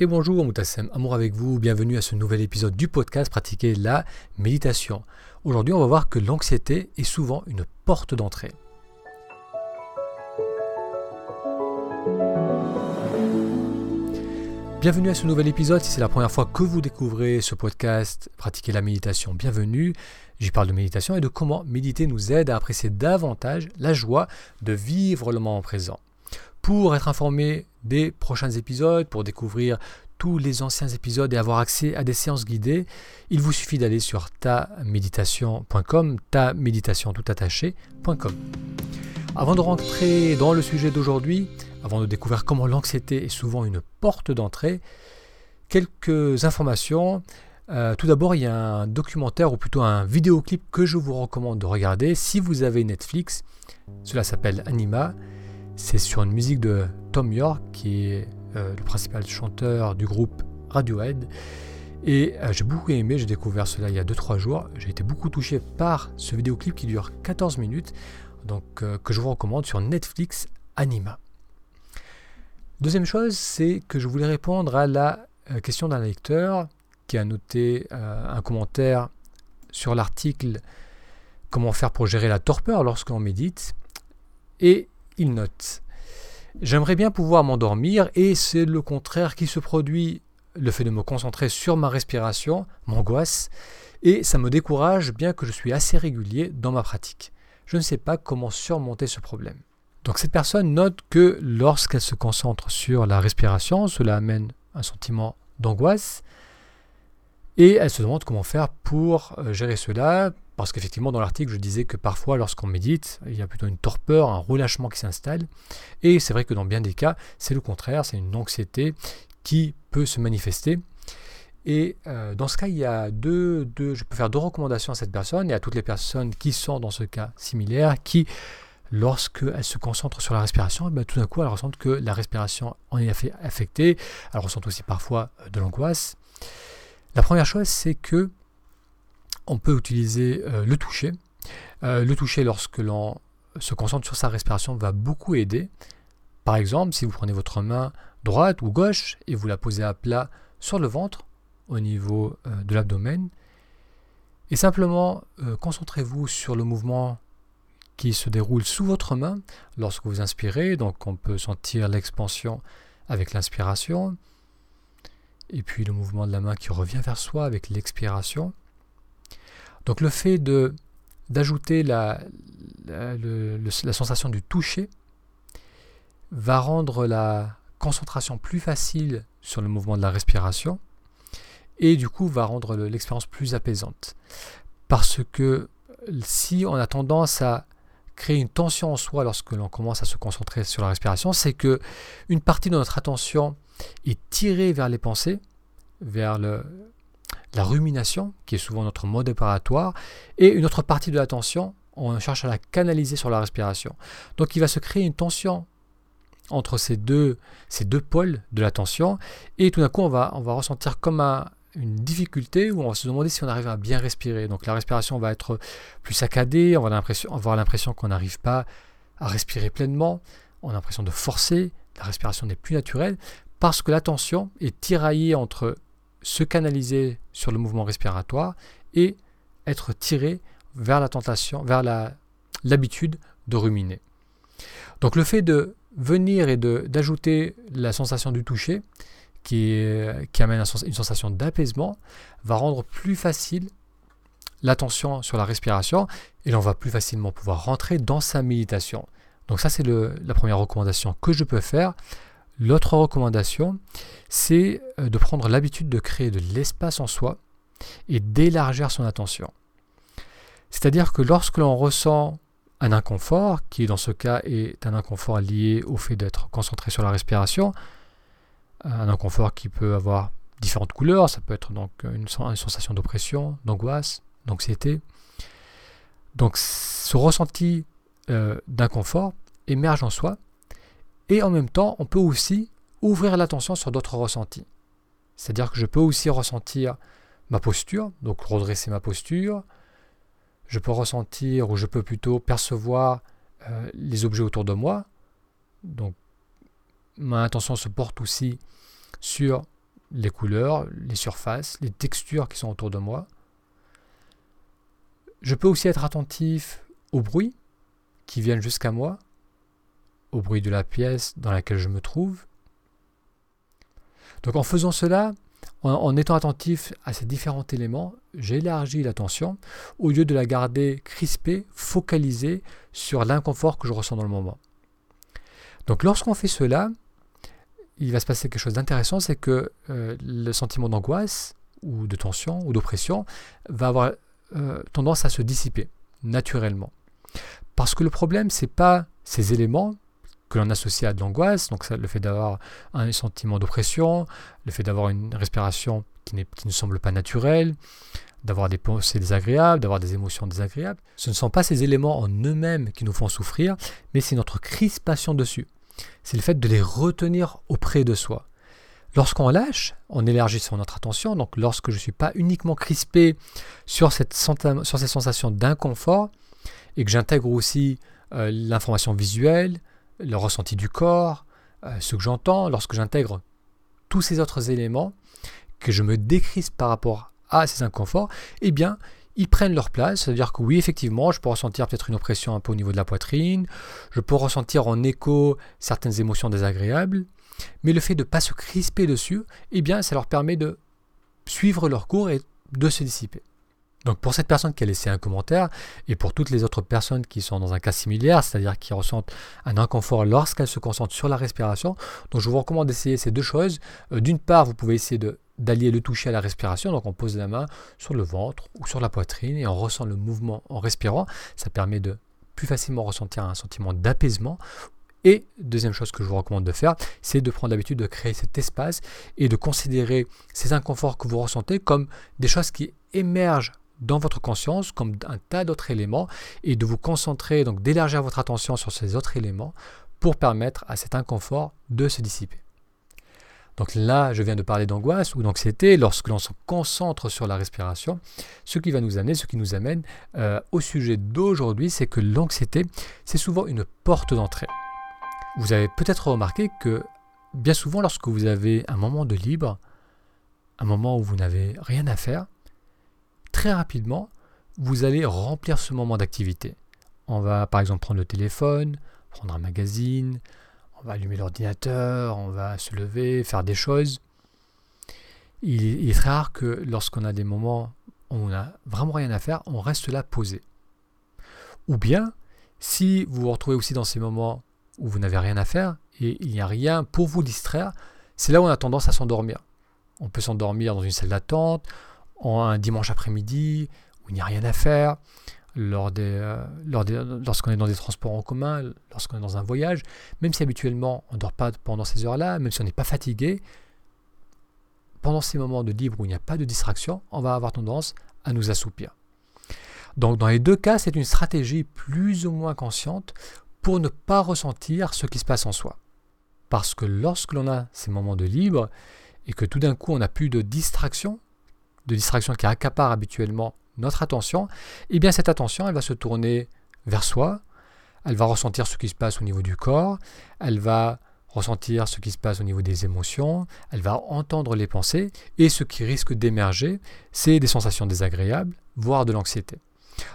Et bonjour Moutassem, amour avec vous, bienvenue à ce nouvel épisode du podcast Pratiquer la méditation. Aujourd'hui on va voir que l'anxiété est souvent une porte d'entrée. Bienvenue à ce nouvel épisode, si c'est la première fois que vous découvrez ce podcast Pratiquer la méditation, bienvenue. J'y parle de méditation et de comment méditer nous aide à apprécier davantage la joie de vivre le moment présent. Pour être informé des prochains épisodes, pour découvrir tous les anciens épisodes et avoir accès à des séances guidées, il vous suffit d'aller sur taméditation.com, taméditation tout attaché.com. Avant de rentrer dans le sujet d'aujourd'hui, avant de découvrir comment l'anxiété est souvent une porte d'entrée, quelques informations. Euh, tout d'abord, il y a un documentaire ou plutôt un vidéoclip que je vous recommande de regarder si vous avez Netflix. Cela s'appelle Anima c'est sur une musique de Tom York, qui est euh, le principal chanteur du groupe Radiohead. Et euh, j'ai beaucoup aimé, j'ai découvert cela il y a 2-3 jours. J'ai été beaucoup touché par ce vidéoclip qui dure 14 minutes, donc euh, que je vous recommande sur Netflix Anima. Deuxième chose, c'est que je voulais répondre à la question d'un lecteur qui a noté un commentaire sur l'article Comment faire pour gérer la torpeur lorsqu'on médite? Il note J'aimerais bien pouvoir m'endormir et c'est le contraire qui se produit. Le fait de me concentrer sur ma respiration m'angoisse et ça me décourage bien que je suis assez régulier dans ma pratique. Je ne sais pas comment surmonter ce problème. Donc cette personne note que lorsqu'elle se concentre sur la respiration, cela amène un sentiment d'angoisse et elle se demande comment faire pour euh, gérer cela, parce qu'effectivement, dans l'article, je disais que parfois, lorsqu'on médite, il y a plutôt une torpeur, un relâchement qui s'installe. Et c'est vrai que dans bien des cas, c'est le contraire, c'est une anxiété qui peut se manifester. Et euh, dans ce cas, il y a deux, je peux faire deux recommandations à cette personne et à toutes les personnes qui sont dans ce cas similaire, qui, lorsqu'elles se concentrent sur la respiration, eh ben, tout d'un coup, elles ressentent que la respiration en est affectée. Elles ressentent aussi parfois euh, de l'angoisse. La première chose, c'est que on peut utiliser euh, le toucher. Euh, le toucher, lorsque l'on se concentre sur sa respiration, va beaucoup aider. Par exemple, si vous prenez votre main droite ou gauche et vous la posez à plat sur le ventre, au niveau euh, de l'abdomen, et simplement concentrez-vous sur le mouvement qui se déroule sous votre main lorsque vous inspirez. Donc on peut sentir l'expansion avec l'inspiration, et puis le mouvement de la main qui revient vers soi avec l'expiration. Donc le fait de d'ajouter la, la, sensation du toucher va rendre la concentration plus facile sur le mouvement de la respiration et du coup va rendre l'expérience plus apaisante. Parce que si on a tendance à créer une tension en soi lorsque l'on commence à se concentrer sur la respiration, c'est que une partie de notre attention est tirée vers les pensées, vers le, la rumination, qui est souvent notre mode opératoire, et une autre partie de l'attention, on cherche à la canaliser sur la respiration. Donc il va se créer une tension entre ces deux, pôles de l'attention, et tout d'un coup on va, on va ressentir comme une difficulté où on va se demander si on arrive à bien respirer. Donc la respiration va être plus saccadée, on va avoir l'impression qu'on n'arrive pas à respirer pleinement, on a l'impression de forcer, la respiration n'est plus naturelle, parce que l'attention est tiraillée entre se canaliser sur le mouvement respiratoire et être tiré vers la tentation, vers l'habitude de ruminer. Donc le fait de venir et d'ajouter la sensation du toucher, qui, qui amène une sensation d'apaisement, va rendre plus facile l'attention sur la respiration et l'on va plus facilement pouvoir rentrer dans sa méditation. Donc ça c'est la première recommandation que je peux faire. L'autre recommandation, c'est euh, de prendre l'habitude de créer de l'espace en soi et d'élargir son attention. C'est-à-dire que lorsque l'on ressent un inconfort, qui dans ce cas est un inconfort lié au fait d'être concentré sur la respiration, un inconfort qui peut avoir différentes couleurs, ça peut être donc une, sensation d'oppression, d'angoisse, d'anxiété. Donc ce ressenti euh, d'inconfort émerge en soi et en même temps, on peut aussi ouvrir l'attention sur d'autres ressentis. C'est-à-dire que je peux aussi ressentir ma posture, donc redresser ma posture. Je peux ressentir, ou je peux plutôt percevoir euh, les objets autour de moi. Donc ma attention se porte aussi sur les couleurs, les surfaces, les textures qui sont autour de moi. Je peux aussi être attentif aux bruits qui viennent jusqu'à moi, au bruit de la pièce dans laquelle je me trouve. Donc en faisant cela, en, étant attentif à ces différents éléments, j'élargis l'attention au lieu de la garder crispée, focalisée sur l'inconfort que je ressens dans le moment. Donc lorsqu'on fait cela, il va se passer quelque chose d'intéressant, c'est que euh, le sentiment d'angoisse ou de tension ou d'oppression va avoir euh, tendance à se dissiper naturellement. Parce que le problème, c'est pas ces éléments que l'on associe à de l'angoisse, donc le fait d'avoir un sentiment d'oppression, le fait d'avoir une respiration qui, ne semble pas naturelle, d'avoir des pensées désagréables, d'avoir des émotions désagréables. Ce ne sont pas ces éléments en eux-mêmes qui nous font souffrir, mais c'est notre crispation dessus. C'est le fait de les retenir auprès de soi. Lorsqu'on lâche, en élargissant notre attention, donc lorsque je ne suis pas uniquement crispé sur cette, sur ces sensations d'inconfort, et que j'intègre aussi euh, l'information visuelle, le ressenti du corps, euh, ce que j'entends, lorsque j'intègre tous ces autres éléments, que je me décrispe par rapport à ces inconforts, eh bien, ils prennent leur place. C'est-à-dire que oui, effectivement, je peux ressentir peut-être une oppression un peu au niveau de la poitrine, je peux ressentir en écho certaines émotions désagréables, mais le fait de ne pas se crisper dessus, eh bien, ça leur permet de suivre leur cours et de se dissiper. Donc pour cette personne qui a laissé un commentaire et pour toutes les autres personnes qui sont dans un cas similaire, c'est-à-dire qui ressentent un inconfort lorsqu'elles se concentrent sur la respiration, donc je vous recommande d'essayer ces deux choses. Euh, d'une part, vous pouvez essayer d'allier le toucher à la respiration, donc on pose la main sur le ventre ou sur la poitrine et on ressent le mouvement en respirant. Ça permet de plus facilement ressentir un sentiment d'apaisement et deuxième chose que je vous recommande de faire, c'est de prendre l'habitude de créer cet espace et de considérer ces inconforts que vous ressentez comme des choses qui émergent dans votre conscience comme un tas d'autres éléments et de vous concentrer, donc d'élargir votre attention sur ces autres éléments pour permettre à cet inconfort de se dissiper. Donc là, je viens de parler d'angoisse ou d'anxiété lorsque l'on se concentre sur la respiration. Ce qui va nous amener, ce qui nous amène euh, au sujet d'aujourd'hui, c'est que l'anxiété, c'est souvent une porte d'entrée. Vous avez peut-être remarqué que bien souvent, lorsque vous avez un moment de libre, un moment où vous n'avez rien à faire, très rapidement, vous allez remplir ce moment d'activité. On va par exemple prendre le téléphone, prendre un magazine, on va allumer l'ordinateur, on va se lever, faire des choses. Il, est très rare que lorsqu'on a des moments où on n'a vraiment rien à faire, on reste là posé. Ou bien, si vous vous retrouvez aussi dans ces moments où vous n'avez rien à faire et il n'y a rien pour vous distraire, c'est là où on a tendance à s'endormir. On peut s'endormir dans une salle d'attente, un dimanche après-midi où il n'y a rien à faire, lors des, euh, lors lorsqu'on est dans des transports en commun, lorsqu'on est dans un voyage, même si habituellement on ne dort pas pendant ces heures-là, même si on n'est pas fatigué, pendant ces moments de libre où il n'y a pas de distraction, on va avoir tendance à nous assoupir. Donc dans les deux cas, c'est une stratégie plus ou moins consciente pour ne pas ressentir ce qui se passe en soi. Parce que lorsque l'on a ces moments de libre et que tout d'un coup on n'a plus de distraction, de distraction qui accapare habituellement notre attention, et eh bien cette attention, elle va se tourner vers soi, elle va ressentir ce qui se passe au niveau du corps, elle va ressentir ce qui se passe au niveau des émotions, elle va entendre les pensées, et ce qui risque d'émerger, c'est des sensations désagréables, voire de l'anxiété.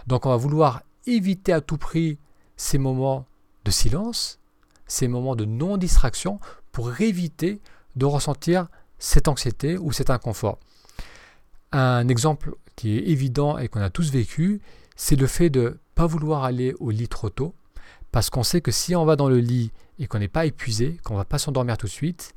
Donc on va vouloir éviter à tout prix ces moments de silence, ces moments de non-distraction, pour éviter de ressentir cette anxiété ou cet inconfort. Un exemple qui est évident et qu'on a tous vécu, c'est le fait de ne pas vouloir aller au lit trop tôt, parce qu'on sait que si on va dans le lit et qu'on n'est pas épuisé, qu'on ne va pas s'endormir tout de suite,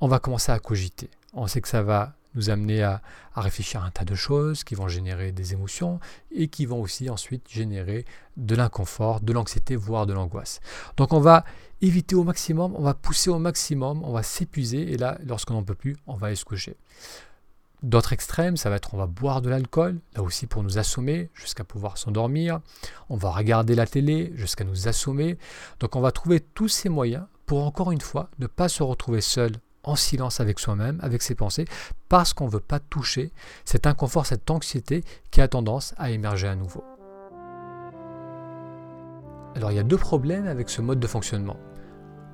on va commencer à cogiter. On sait que ça va nous amener à, réfléchir à un tas de choses qui vont générer des émotions et qui vont aussi ensuite générer de l'inconfort, de l'anxiété, voire de l'angoisse. Donc on va éviter au maximum, on va pousser au maximum, on va s'épuiser et là, lorsqu'on n'en peut plus, on va aller se coucher. D'autres extrêmes, ça va être on va boire de l'alcool, là aussi pour nous assommer jusqu'à pouvoir s'endormir. On va regarder la télé jusqu'à nous assommer. Donc on va trouver tous ces moyens pour encore une fois ne pas se retrouver seul en silence avec soi-même, avec ses pensées, parce qu'on ne veut pas toucher cet inconfort, cette anxiété qui a tendance à émerger à nouveau. Alors il y a deux problèmes avec ce mode de fonctionnement.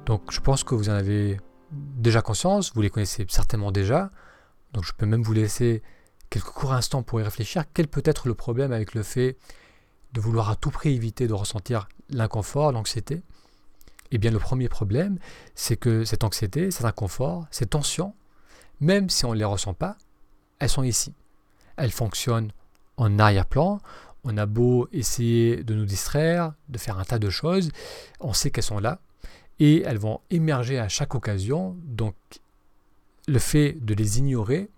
Donc je pense que vous en avez déjà conscience, vous les connaissez certainement déjà. Donc je peux même vous laisser quelques courts instants pour y réfléchir. Quel peut être le problème avec le fait de vouloir à tout prix éviter de ressentir l'inconfort, l'anxiété? Eh bien le premier problème, c'est que cette anxiété, cet inconfort, ces tensions, même si on ne les ressent pas, elles sont ici. Elles fonctionnent en arrière-plan. On a beau essayer de nous distraire, de faire un tas de choses, on sait qu'elles sont là et elles vont émerger à chaque occasion. Donc le fait de les ignorer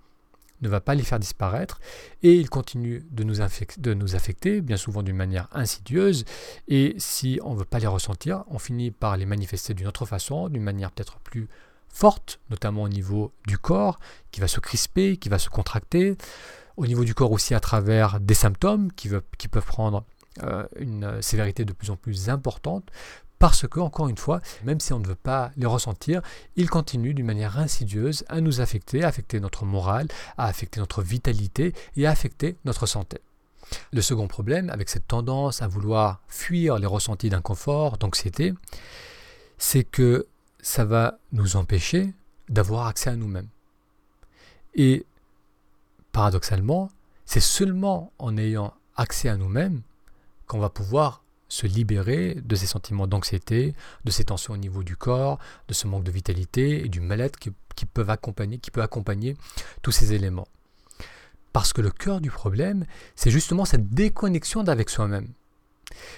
ne va pas les faire disparaître et ils continuent de nous, affecter, bien souvent d'une manière insidieuse. Et si on ne veut pas les ressentir, on finit par les manifester d'une autre façon, d'une manière peut-être plus forte, notamment au niveau du corps, qui va se crisper, qui va se contracter, au niveau du corps aussi à travers des symptômes qui, qui peuvent prendre euh, une sévérité de plus en plus importante, parce que, encore une fois, même si on ne veut pas les ressentir, ils continuent d'une manière insidieuse à nous affecter, à affecter notre morale, à affecter notre vitalité et à affecter notre santé. Le second problème, avec cette tendance à vouloir fuir les ressentis d'inconfort, d'anxiété, c'est que ça va nous empêcher d'avoir accès à nous-mêmes. Et paradoxalement, c'est seulement en ayant accès à nous-mêmes qu'on va pouvoir se libérer de ces sentiments d'anxiété, de ces tensions au niveau du corps, de ce manque de vitalité et du mal-être qui, peuvent peut accompagner tous ces éléments. Parce que le cœur du problème, c'est justement cette déconnexion d'avec soi-même.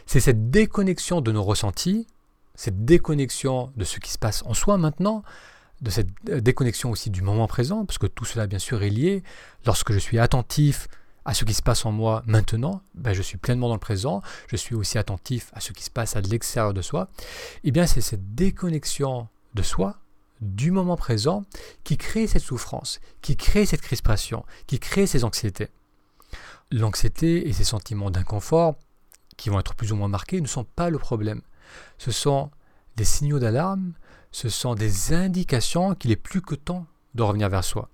C'est cette déconnexion de nos ressentis, cette déconnexion de ce qui se passe en soi maintenant, de cette déconnexion aussi du moment présent, parce que tout cela bien sûr est lié. Lorsque je suis attentif à ce qui se passe en moi maintenant, ben je suis pleinement dans le présent, je suis aussi attentif à ce qui se passe à l'extérieur de soi, et eh bien c'est cette déconnexion de soi, du moment présent, qui crée cette souffrance, qui crée cette crispation, qui crée ces anxiétés. L'anxiété et ces sentiments d'inconfort, qui vont être plus ou moins marqués, ne sont pas le problème. Ce sont des signaux d'alarme, ce sont des indications qu'il est plus que temps de revenir vers soi.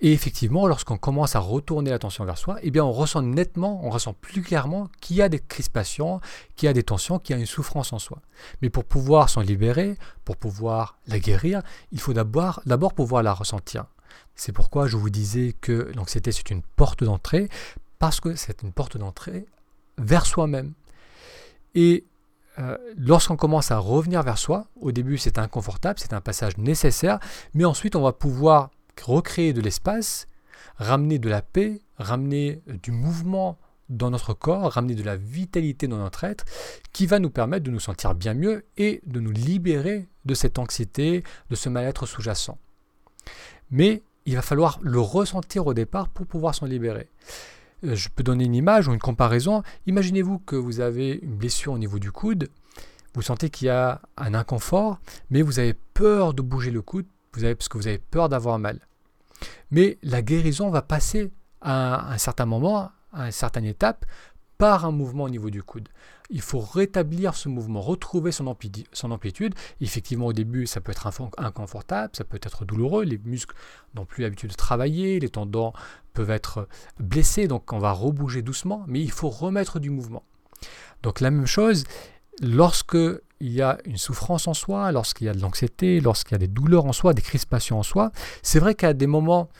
Et effectivement, lorsqu'on commence à retourner l'attention vers soi, eh bien on ressent nettement, on ressent plus clairement qu'il y a des crispations, qu'il y a des tensions, qu'il y a une souffrance en soi. Mais pour pouvoir s'en libérer, pour pouvoir la guérir, il faut d'abord, d'abord pouvoir la ressentir. C'est pourquoi je vous disais que l'anxiété c'est une porte d'entrée, parce que c'est une porte d'entrée vers soi-même. Et euh, lorsqu'on commence à revenir vers soi, au début c'est inconfortable, c'est un passage nécessaire, mais ensuite on va pouvoir recréer de l'espace, ramener de la paix, ramener du mouvement dans notre corps, ramener de la vitalité dans notre être, qui va nous permettre de nous sentir bien mieux et de nous libérer de cette anxiété, de ce mal-être sous-jacent. Mais il va falloir le ressentir au départ pour pouvoir s'en libérer. Euh, je peux donner une image ou une comparaison. Imaginez-vous que vous avez une blessure au niveau du coude, vous sentez qu'il y a un inconfort, mais vous avez peur de bouger le coude avez, parce que vous avez peur d'avoir mal. Mais la guérison va passer à un certain moment, à une certaine étape, par un mouvement au niveau du coude. Il faut rétablir ce mouvement, retrouver son, amplitude. Effectivement, au début, ça peut être inconfortable, ça peut être douloureux, les muscles n'ont plus l'habitude de travailler, les tendons peuvent être blessés, donc on va rebouger doucement, mais il faut remettre du mouvement. Donc la même chose, lorsque il y a une souffrance en soi, lorsqu'il y a de l'anxiété, lorsqu'il y a des douleurs en soi, des crispations en soi, c'est vrai qu'à des moments,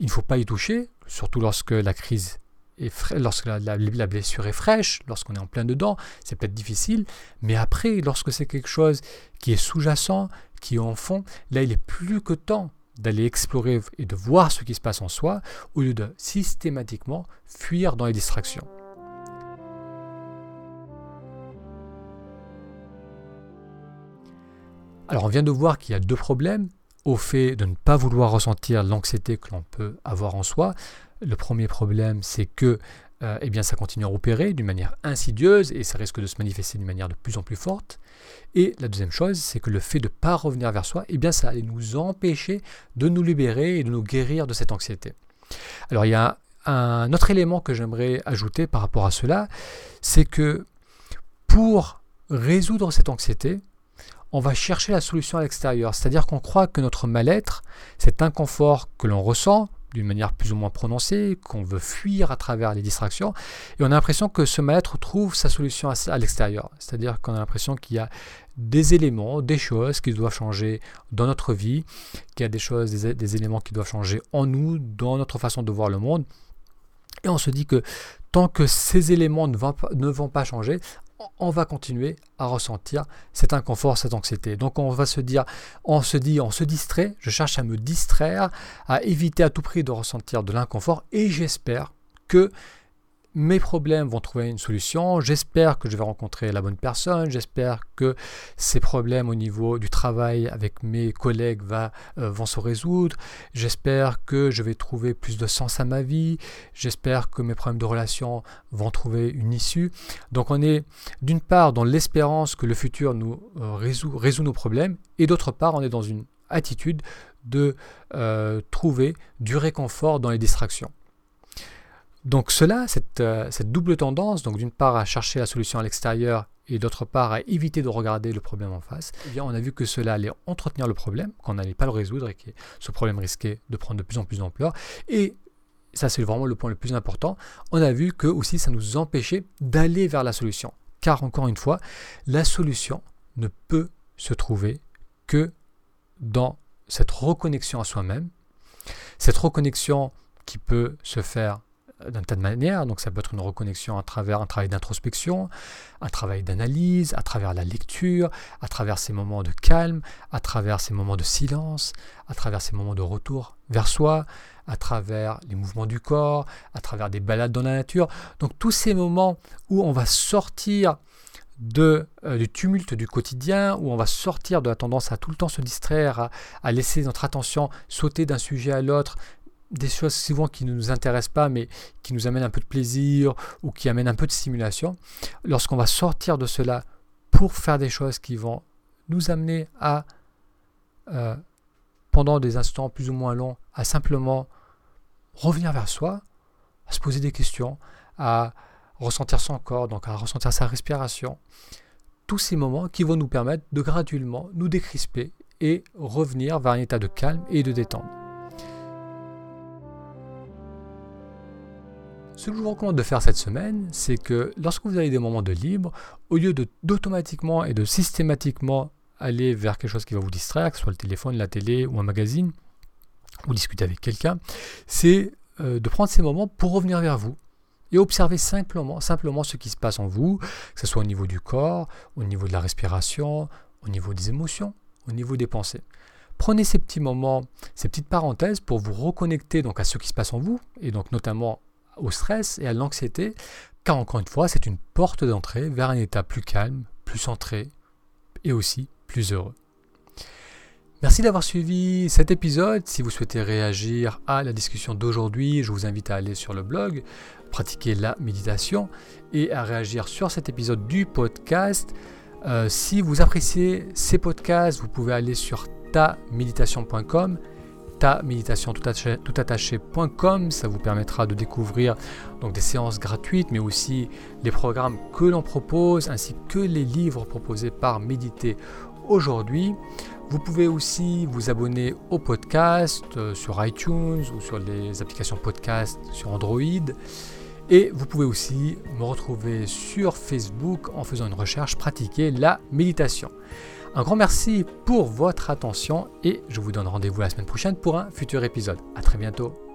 il ne faut pas y toucher, surtout lorsque la crise est lorsque la, blessure est fraîche, lorsqu'on est en plein dedans, c'est peut-être difficile, mais après, lorsque c'est quelque chose qui est sous-jacent, qui est en fond, là, il est plus que temps d'aller explorer et de voir ce qui se passe en soi, au lieu de systématiquement fuir dans les distractions. Alors on vient de voir qu'il y a deux problèmes au fait de ne pas vouloir ressentir l'anxiété que l'on peut avoir en soi. Le premier problème, c'est que euh, eh ça continue à opérer d'une manière insidieuse et ça risque de se manifester d'une manière de plus en plus forte. Et la deuxième chose, c'est que le fait de ne pas revenir vers soi, eh bien, ça allait nous empêcher de nous libérer et de nous guérir de cette anxiété. Alors il y a un autre élément que j'aimerais ajouter par rapport à cela, c'est que pour résoudre cette anxiété, on va chercher la solution à l'extérieur. C'est-à-dire qu'on croit que notre mal-être, cet inconfort que l'on ressent, d'une manière plus ou moins prononcée, qu'on veut fuir à travers les distractions, et on a l'impression que ce mal-être trouve sa solution à, l'extérieur. C'est-à-dire qu'on a l'impression qu'il y a des éléments, des choses qui doivent changer dans notre vie, qu'il y a des choses, des, éléments qui doivent changer en nous, dans notre façon de voir le monde. Et on se dit que tant que ces éléments ne vont pas changer, on va continuer à ressentir cet inconfort, cette anxiété. Donc on va se dire, on se dit, on se distrait, je cherche à me distraire, à éviter à tout prix de ressentir de l'inconfort et j'espère que mes problèmes vont trouver une solution. J'espère que je vais rencontrer la bonne personne. J'espère que ces problèmes au niveau du travail avec mes collègues euh, vont se résoudre. J'espère que je vais trouver plus de sens à ma vie. J'espère que mes problèmes de relation vont trouver une issue. Donc on est d'une part dans l'espérance que le futur nous euh, résout, résout nos problèmes et d'autre part on est dans une attitude de euh, trouver du réconfort dans les distractions. Donc cela, euh, cette, double tendance, donc d'une part à chercher la solution à l'extérieur et d'autre part à éviter de regarder le problème en face, eh bien on a vu que cela allait entretenir le problème, qu'on n'allait pas le résoudre et que ce problème risquait de prendre de plus en plus d'ampleur. Et ça c'est vraiment le point le plus important, on a vu que aussi ça nous empêchait d'aller vers la solution. Car encore une fois, la solution ne peut se trouver que dans cette reconnexion à soi-même, cette reconnexion qui peut se faire d'un tas de manières. Donc ça peut être une reconnexion à travers un travail d'introspection, un travail d'analyse, à travers la lecture, à travers ces moments de calme, à travers ces moments de silence, à travers ces moments de retour vers soi, à travers les mouvements du corps, à travers des balades dans la nature. Donc tous ces moments où on va sortir de, euh, du tumulte du quotidien, où on va sortir de la tendance à tout le temps se distraire, à laisser notre attention sauter d'un sujet à l'autre, des choses souvent qui ne nous intéressent pas, mais qui nous amènent un peu de plaisir ou qui amènent un peu de stimulation, lorsqu'on va sortir de cela pour faire des choses qui vont nous amener à, euh, pendant des instants plus ou moins longs, à simplement revenir vers soi, à se poser des questions, à ressentir son corps, donc à ressentir sa respiration. Tous ces moments qui vont nous permettre de graduellement nous décrisper et revenir vers un état de calme et de détente. Ce que je vous recommande de faire cette semaine, c'est que lorsque vous avez des moments de libre, au lieu d'automatiquement et de systématiquement aller vers quelque chose qui va vous distraire, que ce soit le téléphone, la télé ou un magazine, ou discuter avec quelqu'un, c'est euh, de prendre ces moments pour revenir vers vous et observer simplement, simplement ce qui se passe en vous, que ce soit au niveau du corps, au niveau de la respiration, au niveau des émotions, au niveau des pensées. Prenez ces petits moments, ces petites parenthèses pour vous reconnecter donc à ce qui se passe en vous, et donc notamment au stress et à l'anxiété, car encore une fois, c'est une porte d'entrée vers un état plus calme, plus centré et aussi plus heureux. Merci d'avoir suivi cet épisode. Si vous souhaitez réagir à la discussion d'aujourd'hui, je vous invite à aller sur le blog, pratiquer la méditation et à réagir sur cet épisode du podcast. Euh, si vous appréciez ces podcasts, vous pouvez aller sur taméditation.com ta méditation tout Ça vous permettra de découvrir donc des séances gratuites, mais aussi les programmes que l'on propose, ainsi que les livres proposés par Méditer aujourd'hui. Vous pouvez aussi vous abonner au podcast euh, sur iTunes ou sur les applications podcast sur Android. Et vous pouvez aussi me retrouver sur Facebook en faisant une recherche pratiquer la méditation. Un grand merci pour votre attention et je vous donne rendez-vous la semaine prochaine pour un futur épisode. A très bientôt.